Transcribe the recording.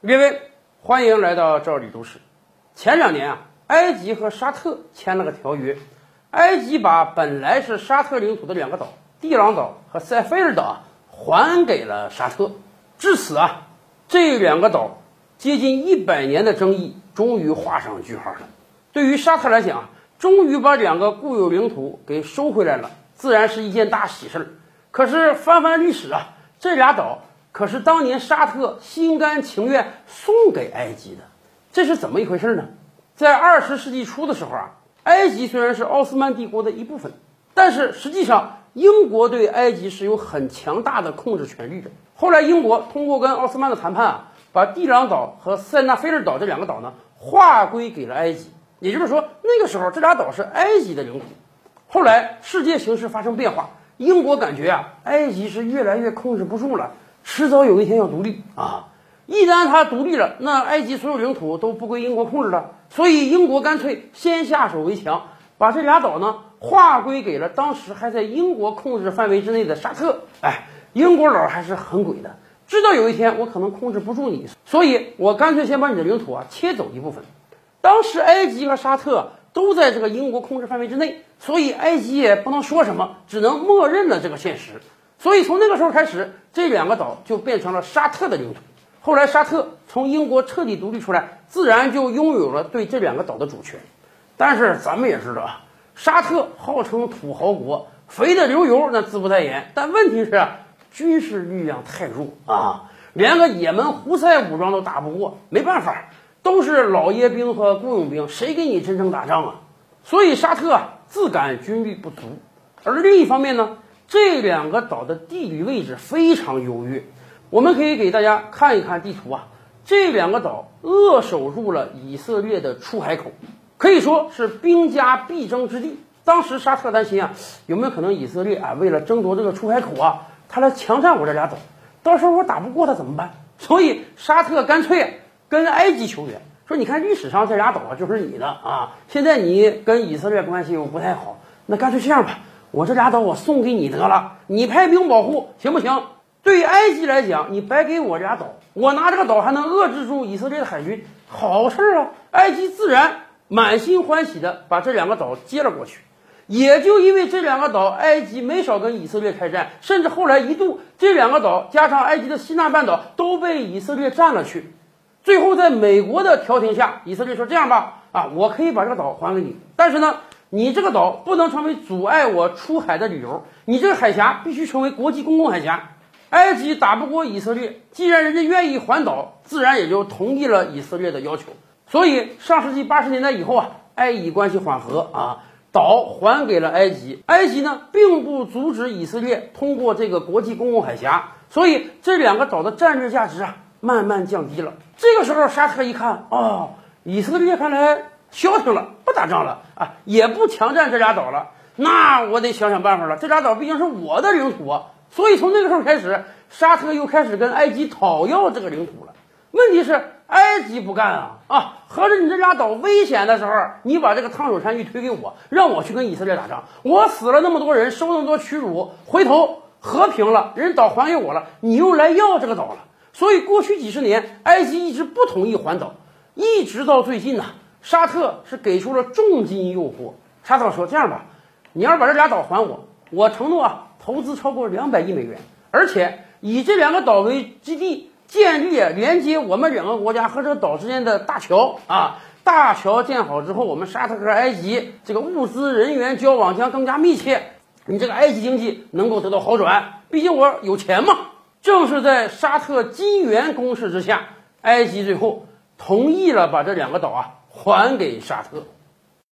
各位，欢迎来到赵李都市。前两年啊，埃及和沙特签了个条约，埃及把本来是沙特领土的两个岛——地朗岛和塞菲尔岛啊，还给了沙特。至此啊，这两个岛接近一百年的争议终于画上句号了。对于沙特来讲，终于把两个固有领土给收回来了，自然是一件大喜事儿。可是翻翻历史啊，这俩岛。可是当年沙特心甘情愿送给埃及的，这是怎么一回事呢？在二十世纪初的时候啊，埃及虽然是奥斯曼帝国的一部分，但是实际上英国对埃及是有很强大的控制权力的。后来英国通过跟奥斯曼的谈判啊，把地朗岛和塞纳菲尔岛这两个岛呢划归给了埃及，也就是说那个时候这俩岛是埃及的领土。后来世界形势发生变化，英国感觉啊，埃及是越来越控制不住了。迟早有一天要独立啊！一旦它独立了，那埃及所有领土都不归英国控制了。所以英国干脆先下手为强，把这俩岛呢划归给了当时还在英国控制范围之内的沙特。哎，英国佬还是很鬼的，知道有一天我可能控制不住你，所以我干脆先把你的领土啊切走一部分。当时埃及和沙特都在这个英国控制范围之内，所以埃及也不能说什么，只能默认了这个现实。所以从那个时候开始，这两个岛就变成了沙特的领土。后来沙特从英国彻底独立出来，自然就拥有了对这两个岛的主权。但是咱们也知道啊，沙特号称土豪国，肥得流油，那自不待言。但问题是军事力量太弱啊，连个也门胡塞武装都打不过，没办法，都是老爷兵和雇佣兵，谁给你真正打仗啊？所以沙特自感军力不足，而另一方面呢？这两个岛的地理位置非常优越，我们可以给大家看一看地图啊。这两个岛扼守住了以色列的出海口，可以说是兵家必争之地。当时沙特担心啊，有没有可能以色列啊为了争夺这个出海口啊，他来强占我这俩岛，到时候我打不过他怎么办？所以沙特干脆跟埃及求援，说你看历史上这俩岛啊就是你的啊，现在你跟以色列关系又不太好，那干脆这样吧。我这俩岛我送给你得了，你派兵保护行不行？对于埃及来讲，你白给我俩岛，我拿这个岛还能遏制住以色列的海军，好事啊！埃及自然满心欢喜的把这两个岛接了过去。也就因为这两个岛，埃及没少跟以色列开战，甚至后来一度这两个岛加上埃及的西奈半岛都被以色列占了去。最后在美国的调停下，以色列说这样吧，啊，我可以把这个岛还给你，但是呢。你这个岛不能成为阻碍我出海的理由，你这个海峡必须成为国际公共海峡。埃及打不过以色列，既然人家愿意还岛，自然也就同意了以色列的要求。所以上世纪八十年代以后啊，埃以关系缓和啊，岛还给了埃及。埃及呢，并不阻止以色列通过这个国际公共海峡，所以这两个岛的战略价值啊，慢慢降低了。这个时候，沙特一看，哦，以色列看来。消停了，不打仗了啊，也不强占这俩岛了。那我得想想办法了。这俩岛毕竟是我的领土啊，所以从那个时候开始，沙特又开始跟埃及讨要这个领土了。问题是埃及不干啊啊！合着你这俩岛危险的时候，你把这个烫手山芋推给我，让我去跟以色列打仗。我死了那么多人，受那么多屈辱，回头和平了，人岛还给我了，你又来要这个岛了。所以过去几十年，埃及一直不同意还岛，一直到最近呢。沙特是给出了重金诱惑。沙特说：“这样吧，你要是把这俩岛还我，我承诺啊，投资超过两百亿美元，而且以这两个岛为基地，建立连接我们两个国家和这个岛之间的大桥啊。大桥建好之后，我们沙特和埃及这个物资人员交往将更加密切，你这个埃及经济能够得到好转。毕竟我有钱嘛。正是在沙特金元攻势之下，埃及最后同意了把这两个岛啊。”还给沙特。